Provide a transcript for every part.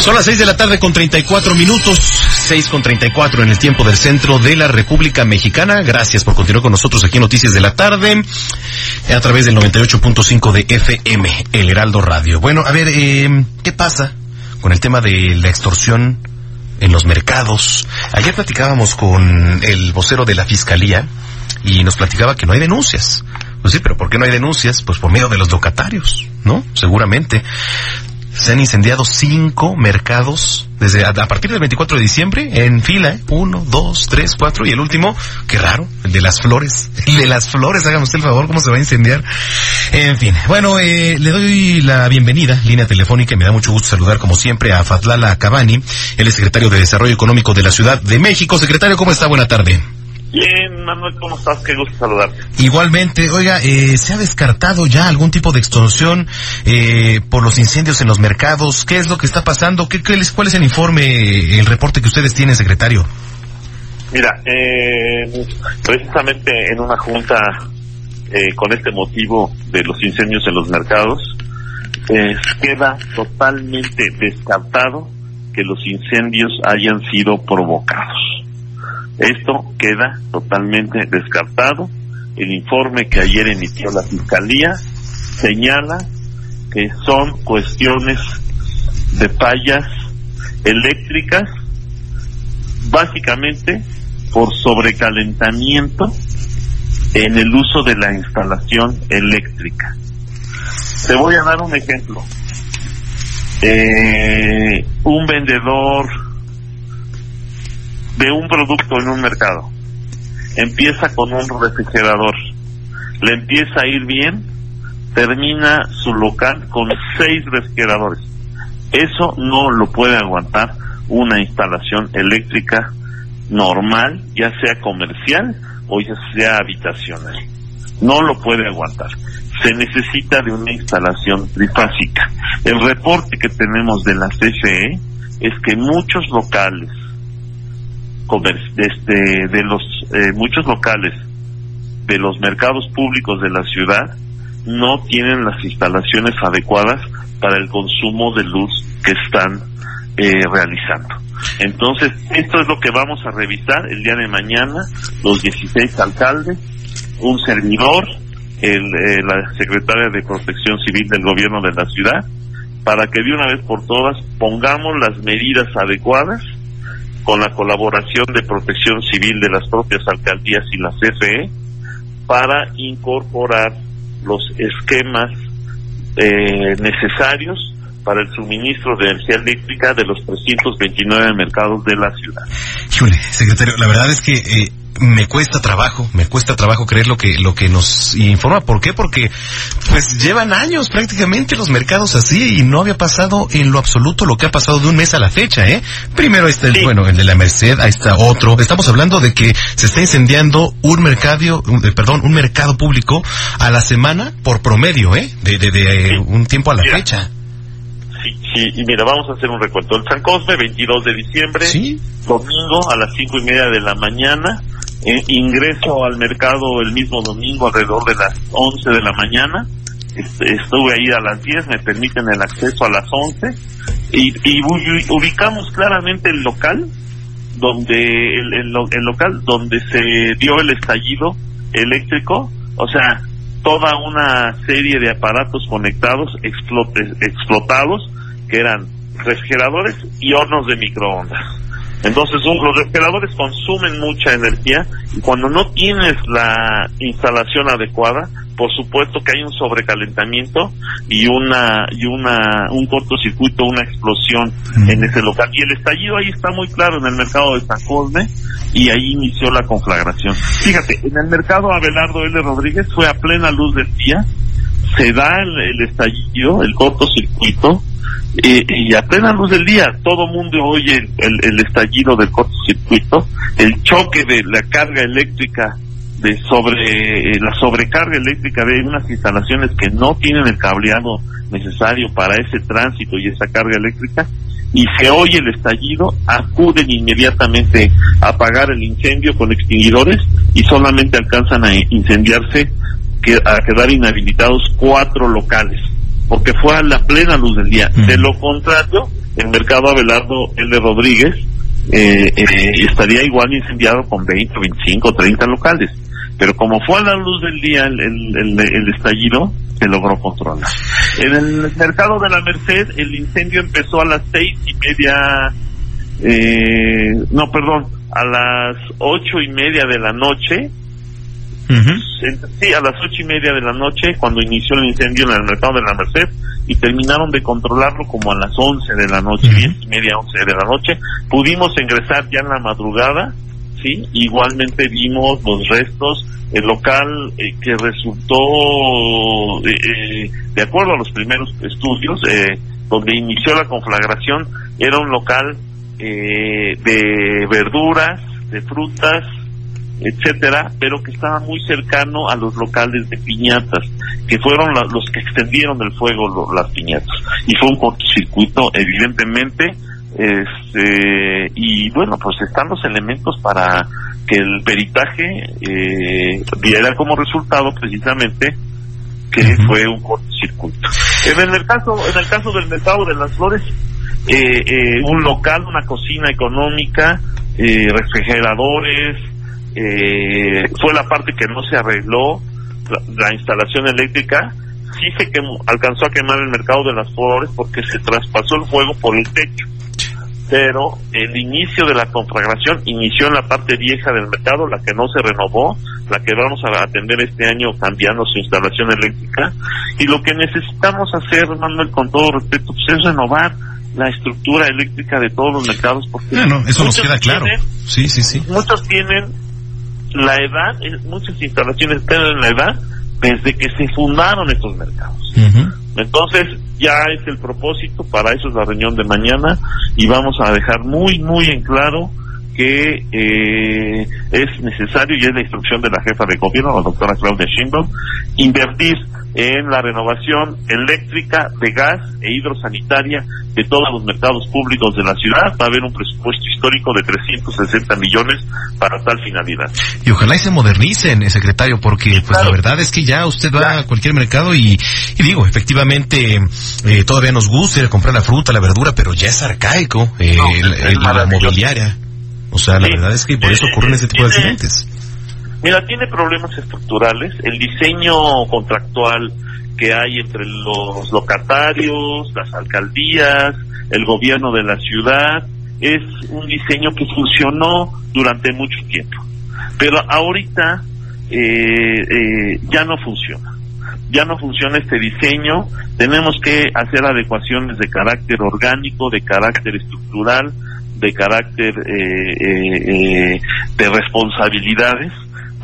Son las 6 de la tarde con 34 minutos, 6 con 34 en el tiempo del centro de la República Mexicana. Gracias por continuar con nosotros aquí en Noticias de la Tarde, a través del 98.5 de FM, El Heraldo Radio. Bueno, a ver, eh, ¿qué pasa con el tema de la extorsión en los mercados? Ayer platicábamos con el vocero de la Fiscalía y nos platicaba que no hay denuncias. Pues sí, pero ¿por qué no hay denuncias? Pues por medio de los locatarios, ¿no? Seguramente. Se han incendiado cinco mercados desde a, partir del 24 de diciembre en fila, ¿eh? uno, dos, tres, cuatro y el último, qué raro, el de las flores, el de las flores, hágame usted el favor, cómo se va a incendiar. En fin, bueno, eh, le doy la bienvenida, línea telefónica, me da mucho gusto saludar como siempre a Fatlala Cabani, el secretario de Desarrollo Económico de la Ciudad de México. Secretario, ¿cómo está? Buena tarde. Bien, Manuel, ¿cómo estás? Qué gusto saludarte. Igualmente, oiga, eh, ¿se ha descartado ya algún tipo de extorsión eh, por los incendios en los mercados? ¿Qué es lo que está pasando? ¿Qué, qué es- ¿Cuál es el informe, el reporte que ustedes tienen, secretario? Mira, eh, precisamente en una junta eh, con este motivo de los incendios en los mercados, eh, queda totalmente descartado que los incendios hayan sido provocados. Esto queda totalmente descartado. El informe que ayer emitió la Fiscalía señala que son cuestiones de fallas eléctricas básicamente por sobrecalentamiento en el uso de la instalación eléctrica. Te voy a dar un ejemplo. Eh, un vendedor de un producto en un mercado empieza con un refrigerador, le empieza a ir bien, termina su local con seis refrigeradores. Eso no lo puede aguantar una instalación eléctrica normal, ya sea comercial o ya sea habitacional. No lo puede aguantar. Se necesita de una instalación trifásica. El reporte que tenemos de la CFE es que muchos locales, este, de los eh, muchos locales de los mercados públicos de la ciudad no tienen las instalaciones adecuadas para el consumo de luz que están eh, realizando. Entonces, esto es lo que vamos a revisar el día de mañana, los 16 alcaldes, un servidor, el, eh, la secretaria de Protección Civil del gobierno de la ciudad, para que de una vez por todas pongamos las medidas adecuadas con la colaboración de Protección Civil de las propias alcaldías y la CFE para incorporar los esquemas eh, necesarios para el suministro de energía eléctrica de los 329 mercados de la ciudad. Híjole, secretario, la verdad es que eh, me cuesta trabajo, me cuesta trabajo creer lo que lo que nos informa. ¿Por qué? Porque pues llevan años prácticamente los mercados así y no había pasado en lo absoluto lo que ha pasado de un mes a la fecha, ¿eh? Primero está el, Sí. bueno, el de la Merced, ahí está otro. Estamos hablando de que se está incendiando un mercado, un- eh, perdón, un mercado público a la semana por promedio, ¿eh? De, de, de Sí. un tiempo a la fecha. Sí, sí, y mira, vamos a hacer un recuento. El San Cosme, 22 de diciembre, Sí. domingo a las cinco y media de la mañana. Eh, ingreso al mercado el mismo domingo alrededor de las 11 de la mañana. Estuve ahí a las 10, me permiten el acceso a las 11. Y, y ubi- ubicamos claramente el local donde el, el el local donde se dio el estallido eléctrico, o sea, toda una serie de aparatos conectados explotados que eran refrigeradores y hornos de microondas. Entonces un- los refrigeradores consumen mucha energía y cuando no tienes la instalación adecuada, por supuesto que hay un sobrecalentamiento y una y una un cortocircuito, una explosión Mm. en ese local. Y el estallido ahí está muy claro en el mercado de San Cosme y ahí inició la conflagración. Fíjate, en el mercado Abelardo L. Rodríguez fue a plena luz del día, se da el, estallido, el cortocircuito, y a plena luz del día todo mundo oye el, estallido del cortocircuito, el choque de la carga eléctrica de sobre eh, la sobrecarga eléctrica de unas instalaciones que no tienen el cableado necesario para ese tránsito y esa carga eléctrica y se oye el estallido, acuden inmediatamente a apagar el incendio con extinguidores y solamente alcanzan a incendiarse, a quedar inhabilitados cuatro locales, porque fue a la plena luz del día. De lo contrario, el mercado Abelardo L. Rodríguez eh, eh, estaría igual incendiado con 20, 25, 30 locales. Pero como fue a la luz del día el, el, el estallido, se logró controlar. En el mercado de la Merced, el incendio empezó a las seis y media, eh, no, perdón, a las ocho y media de la noche. Sí, a las ocho y media de la noche, cuando inició el incendio en el mercado de la Merced, y terminaron de controlarlo como a las once de la noche, diez y media, once de la noche. Pudimos ingresar ya en la madrugada, sí, igualmente vimos los restos el local eh, que resultó, eh, eh, de acuerdo a los primeros estudios, donde inició la conflagración, era un local de verduras, de frutas, etcétera, pero que estaba muy cercano a los locales de piñatas, que fueron los que extendieron el fuego las piñatas. Y fue un cortocircuito, evidentemente, este, y bueno, pues están los elementos para que el peritaje eh, diera como resultado precisamente que fue un cortocircuito. En el caso, en el caso del mercado de las flores, eh, eh, un local, una cocina económica, eh, fue la parte que no se arregló, la, instalación eléctrica, sí se quemó, alcanzó a quemar el mercado de las flores porque se traspasó el fuego por el techo pero el inicio de la conflagración inició en la parte vieja del mercado, la que no se renovó, la que vamos a atender este año cambiando su instalación eléctrica. Y lo que necesitamos hacer, Manuel, con todo respeto, pues es renovar la estructura eléctrica de todos los mercados. Porque eso nos queda claro. sí, sí, sí. Muchos tienen la edad, muchas instalaciones tienen la edad desde que se fundaron estos mercados. Entonces, ya es el propósito, para eso es la reunión de mañana y vamos a dejar muy, muy en claro que eh, es necesario y es la instrucción de la jefa de gobierno, la doctora Claudia Sheinbaum, invertir en la renovación eléctrica, de gas e hidrosanitaria de todos los mercados públicos de la ciudad. Va a haber un presupuesto histórico de 360 millones para tal finalidad. Y ojalá y se modernicen, eh, secretario, porque pues la verdad es que ya usted va a cualquier mercado y, digo, efectivamente, eh, todavía nos gusta comprar la fruta, la verdura, pero ya es arcaico eh, la mobiliaria. O sea, la verdad es que por eso ocurren ese tipo de accidentes. Mira, tiene problemas estructurales. El diseño contractual que hay entre los locatarios, las alcaldías, el gobierno de la ciudad, es un diseño que funcionó durante mucho tiempo. Pero ahorita eh, eh, ya no funciona. Ya no funciona este diseño. Tenemos que hacer adecuaciones de carácter orgánico, de carácter estructural, de carácter eh, de responsabilidades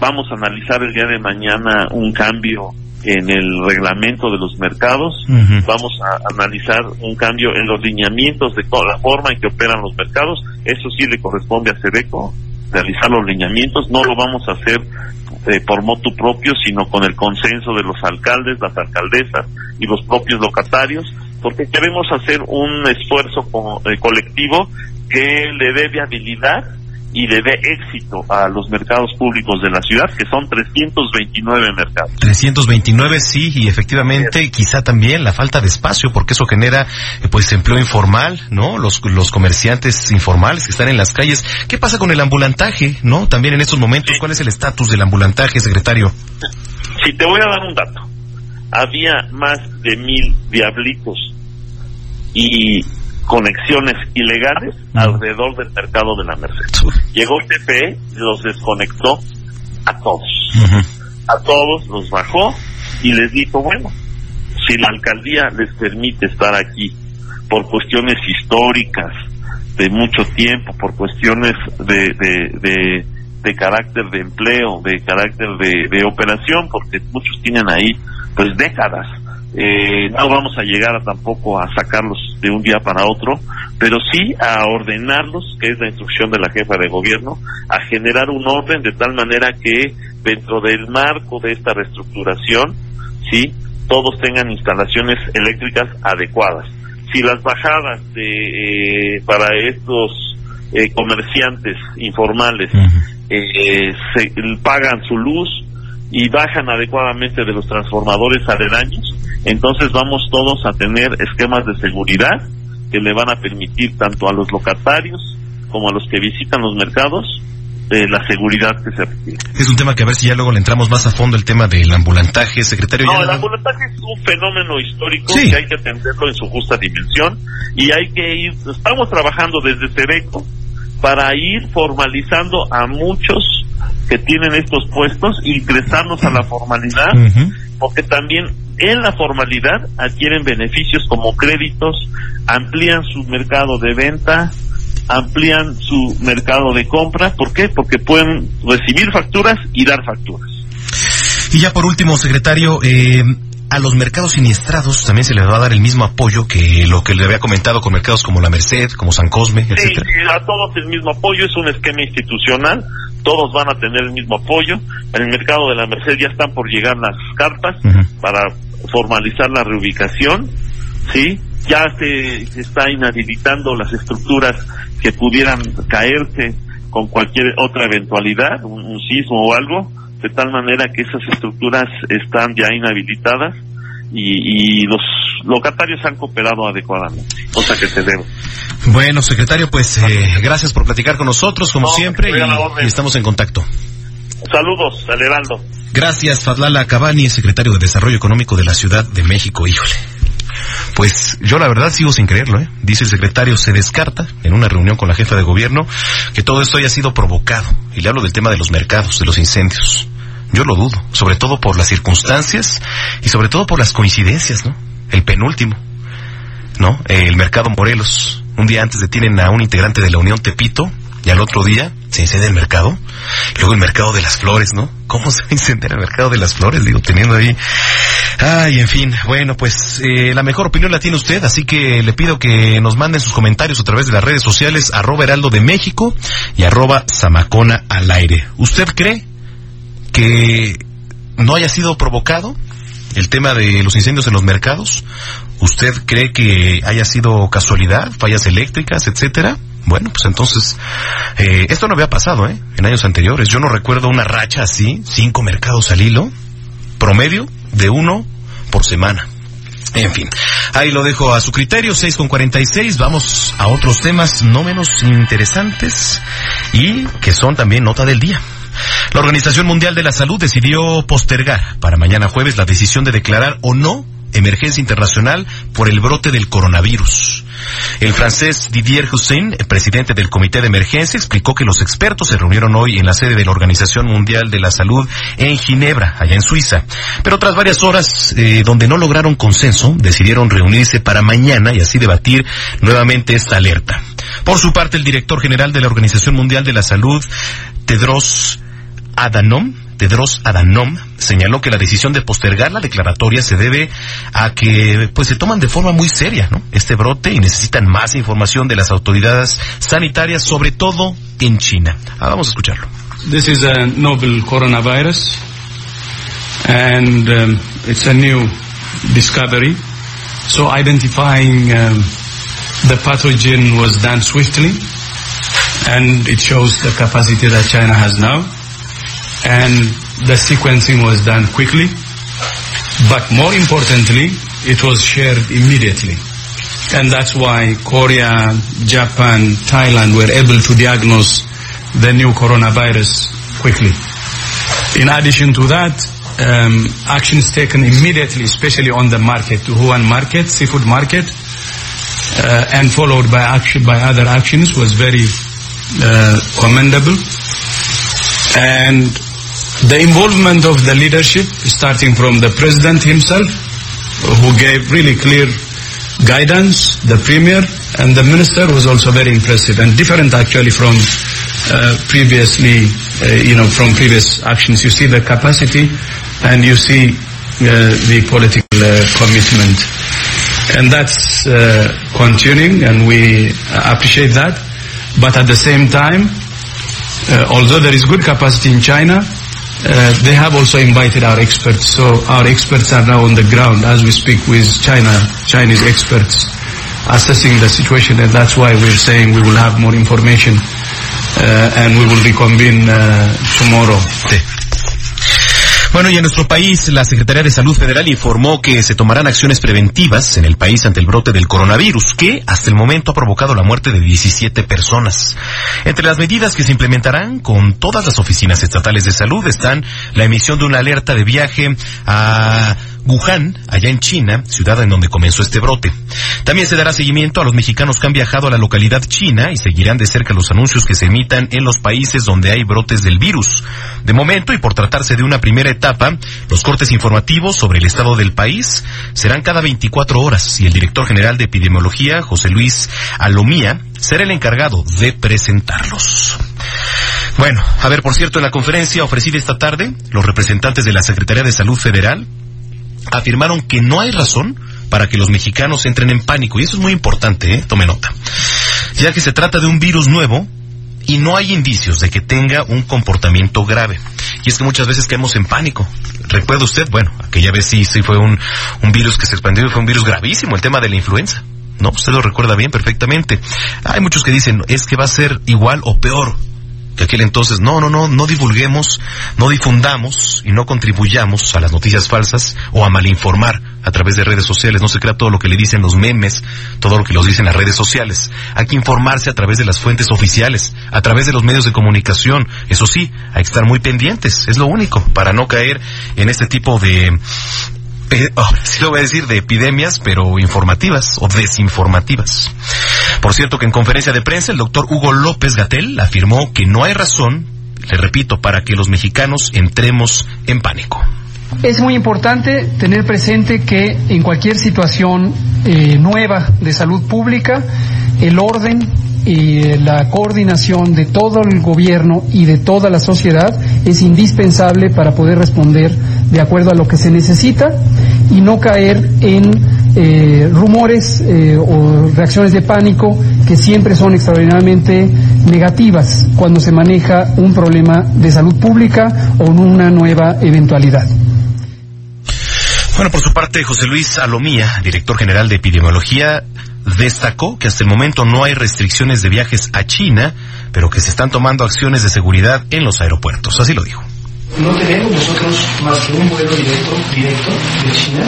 Vamos a analizar el día de mañana un cambio en el reglamento de los mercados, vamos a analizar un cambio en los lineamientos de la forma en que operan los mercados, eso sí le corresponde a Sedeco realizar los lineamientos, no lo vamos a hacer eh, por motu propio, sino con el consenso de los alcaldes, las alcaldesas y los propios locatarios, porque queremos hacer un esfuerzo eh, colectivo que le dé viabilidad y le dé éxito a los mercados públicos de la ciudad, que son 329 mercados. 329, sí, y efectivamente quizá también la falta de espacio, porque eso genera eh, pues empleo informal, ¿no? Los, los comerciantes informales que están en las calles. ¿Qué pasa con el ambulantaje, no? También en estos momentos, ¿cuál es el estatus del ambulantaje, secretario? Si te voy a dar un dato. Había más de mil diablitos y conexiones ilegales alrededor del mercado de la Merced. Llegó el TPE, los desconectó a todos. A todos los bajó y les dijo, bueno, si la alcaldía les permite estar aquí por cuestiones históricas, de mucho tiempo, por cuestiones de, de, de, carácter de empleo, de carácter de, de operación, porque muchos tienen ahí pues décadas eh, no vamos a llegar a tampoco a sacarlos de un día para otro, pero sí a ordenarlos, que es la instrucción de la jefa de gobierno, a generar un orden de tal manera que dentro del marco de esta reestructuración, sí, todos tengan instalaciones eléctricas adecuadas. Si las bajadas de, eh, para estos eh, comerciantes informales eh, se pagan su luz y bajan adecuadamente de los transformadores aledaños, entonces vamos todos a tener esquemas de seguridad que le van a permitir tanto a los locatarios como a los que visitan los mercados de la seguridad que se requiere. Es un tema que a ver si ya luego le entramos más a fondo el tema del ambulantaje, secretario. No, el ambulantaje es un fenómeno histórico que hay que atenderlo en su justa dimensión y hay que ir, estamos trabajando desde Cereco para ir formalizando a muchos que tienen estos puestos, ingresarnos a la formalidad, porque también en la formalidad adquieren beneficios como créditos, amplían su mercado de venta, amplían su mercado de compra. ¿Por qué? Porque pueden recibir facturas y dar facturas. Y ya por último, secretario, eh, a los mercados siniestrados también se les va a dar el mismo apoyo que lo que le había comentado con mercados como la Merced, como San Cosme, etc. Sí, a todos el mismo apoyo, es un esquema institucional, todos van a tener el mismo apoyo. En el mercado de la Merced ya están por llegar las cartas para formalizar la reubicación, ¿sí? Ya se, se está inhabilitando las estructuras que pudieran caerse con cualquier otra eventualidad, un sismo o algo, de tal manera que esas estructuras están ya inhabilitadas y, los locatarios han cooperado adecuadamente, cosa que debe. Bueno, secretario, pues eh, gracias por platicar con nosotros, como siempre, y, estamos en contacto. Saludos, Heraldo. Gracias, Fadlala Cabani, secretario de Desarrollo Económico de la Ciudad de México. Híjole. Pues yo la verdad sigo sin creerlo, ¿eh? Dice el secretario, se descarta en una reunión con la jefa de gobierno que todo esto haya sido provocado. Y le hablo del tema de los mercados, de los incendios. Yo lo dudo, sobre todo por las circunstancias y sobre todo por las coincidencias, ¿no? El penúltimo, ¿no? El mercado Morelos. Un día antes detienen a un integrante de la Unión Tepito y al otro día se incendia el mercado. Luego el mercado de las flores, ¿no? ¿Cómo se va a incendiar el mercado de las flores? Digo, teniendo ahí... Ay, en fin, bueno, pues eh, la mejor opinión la tiene usted, así que le pido que nos manden sus comentarios a través de las redes sociales, arroba heraldo de México y arroba zamacona al aire. ¿Usted cree que no haya sido provocado el tema de los incendios en los mercados? ¿Usted cree que haya sido casualidad, fallas eléctricas, etcétera? Bueno, pues entonces, eh, esto no había pasado, ¿eh? En años anteriores. Yo no recuerdo una racha así, cinco mercados al hilo, promedio de uno por semana. En fin, ahí lo dejo a su criterio, 6 con 46. Vamos a otros temas no menos interesantes y que son también nota del día. La Organización Mundial de la Salud decidió postergar para mañana jueves la decisión de declarar o no emergencia internacional por el brote del coronavirus. El francés Didier Hussein, presidente del Comité de Emergencia, explicó que los expertos se reunieron hoy en la sede de la Organización Mundial de la Salud en Ginebra, allá en Suiza. Pero tras varias horas eh, donde no lograron consenso, decidieron reunirse para mañana y así debatir nuevamente esta alerta. Por su parte, el director general de la Organización Mundial de la Salud, Tedros Adhanom, Tedros Adhanom señaló que la decisión de postergar la declaratoria se debe a que pues se toman de forma muy seria, ¿no? Este brote y necesitan más información de las autoridades sanitarias, sobre todo en China. Ah, vamos a escucharlo. This is a novel coronavirus and um, it's a new discovery. So identifying um, the pathogen was done swiftly and it shows the capacity that China has now. And the sequencing was done quickly, but more importantly, it was shared immediately. And that's why Korea, Japan, Thailand were able to diagnose the new coronavirus quickly. In addition to that, um, actions taken immediately, especially on the market, Wuhan market, seafood market, uh, and followed by action by other actions was very uh, commendable. And the involvement of the leadership, starting from the president himself, who gave really clear guidance, the premier, and the minister was also very impressive and different actually from uh, previously, uh, you know, from previous actions. You see the capacity and you see the political commitment. And that's continuing, and we appreciate that. But at the same time, although there is good capacity in China, uh, they have also invited our experts. So our experts are now on the ground as we speak with China, Chinese experts assessing the situation and that's why we're saying we will have more information uh, and we will reconvene uh, tomorrow. Bueno, y en nuestro país, la Secretaría de Salud Federal informó que se tomarán acciones preventivas en el país ante el brote del coronavirus, que hasta el momento ha provocado la muerte de 17 personas. Entre las medidas que se implementarán con todas las oficinas estatales de salud están la emisión de una alerta de viaje a Wuhan, allá en China, ciudad en donde comenzó este brote. También se dará seguimiento a los mexicanos que han viajado a la localidad china y seguirán de cerca los anuncios que se emitan en los países donde hay brotes del virus. De momento, y por tratarse de una primera etapa, los cortes informativos sobre el estado del país serán cada 24 horas y el director general de epidemiología, José Luis Alomía, será el encargado de presentarlos. Bueno, a ver, por cierto, en la conferencia ofrecida esta tarde, los representantes de la Secretaría de Salud Federal afirmaron que no hay razón para que los mexicanos entren en pánico. Y eso es muy importante, ¿eh? tome nota. Ya que se trata de un virus nuevo y no hay indicios de que tenga un comportamiento grave. Y es que muchas veces caemos en pánico. ¿Recuerda usted? Bueno, aquella vez sí, sí fue un, un virus que se expandió y fue un virus gravísimo, el tema de la influenza. No, usted lo recuerda bien, perfectamente. Hay muchos que dicen, es que va a ser igual o peor que aquel entonces, no, no, no, no divulguemos, no difundamos y no contribuyamos a las noticias falsas o a malinformar a través de redes sociales. No se crea todo lo que le dicen los memes, todo lo que los dicen las redes sociales. Hay que informarse a través de las fuentes oficiales, a través de los medios de comunicación. Eso sí, hay que estar muy pendientes, es lo único, para no caer en este tipo de, oh, sí lo voy a decir, de epidemias, pero informativas o desinformativas. Por cierto que en conferencia de prensa el doctor Hugo López Gatel afirmó que no hay razón, le repito, para que los mexicanos entremos en pánico. Es muy importante tener presente que en cualquier situación eh, nueva de salud pública, el orden y la coordinación de todo el gobierno y de toda la sociedad es indispensable para poder responder de acuerdo a lo que se necesita y no caer en eh, rumores eh, o reacciones de pánico que siempre son extraordinariamente negativas cuando se maneja un problema de salud pública o una nueva eventualidad. Bueno, por su parte, José Luis Alomía, director general de epidemiología, destacó que hasta el momento no hay restricciones de viajes a China, pero que se están tomando acciones de seguridad en los aeropuertos. Así lo dijo no tenemos nosotros más que un vuelo directo, directo de China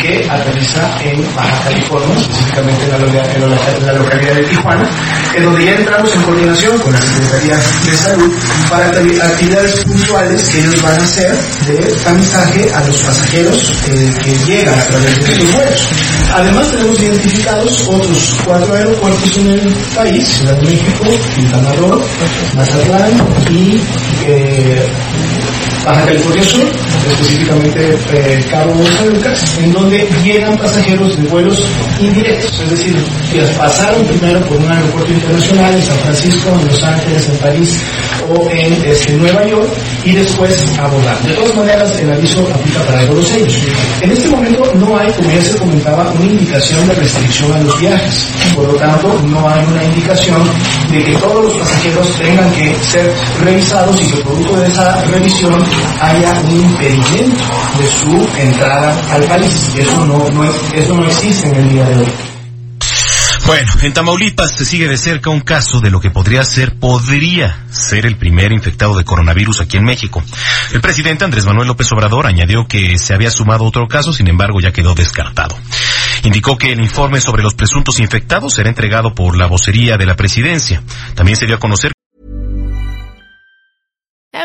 que aterriza en Baja California, específicamente en la, localidad de Tijuana, en donde ya entramos en coordinación con la Secretaría de Salud para actividades puntuales que ellos van a hacer de tamizaje a los pasajeros eh, que llegan a través de estos vuelos. Además tenemos identificados otros cuatro aeropuertos en el país, Ciudad de México, Quintana Roo, Mazatlán y eh, Baja California Sur, específicamente eh, Cabo Lucas, en donde llegan pasajeros de vuelos indirectos, es decir, que pasaron primero por un aeropuerto internacional en San Francisco, en Los Ángeles, en París o en este, Nueva York y después abordar. De todas maneras, el aviso aplica para todos ellos. En este momento no hay, como ya se comentaba, una indicación de restricción a los viajes. Por lo tanto, no hay una indicación de que todos los pasajeros tengan que ser revisados y que producto de esa revisión haya un de su entrada al país. Eso no, eso no existe en el día de hoy. Bueno, en Tamaulipas se sigue de cerca un caso de lo que podría ser, podría ser el primer infectado de coronavirus aquí en México. El presidente Andrés Manuel López Obrador añadió que se había sumado otro caso, sin embargo ya quedó descartado. Indicó que el informe sobre los presuntos infectados será entregado por la vocería de la presidencia. También se dio a conocer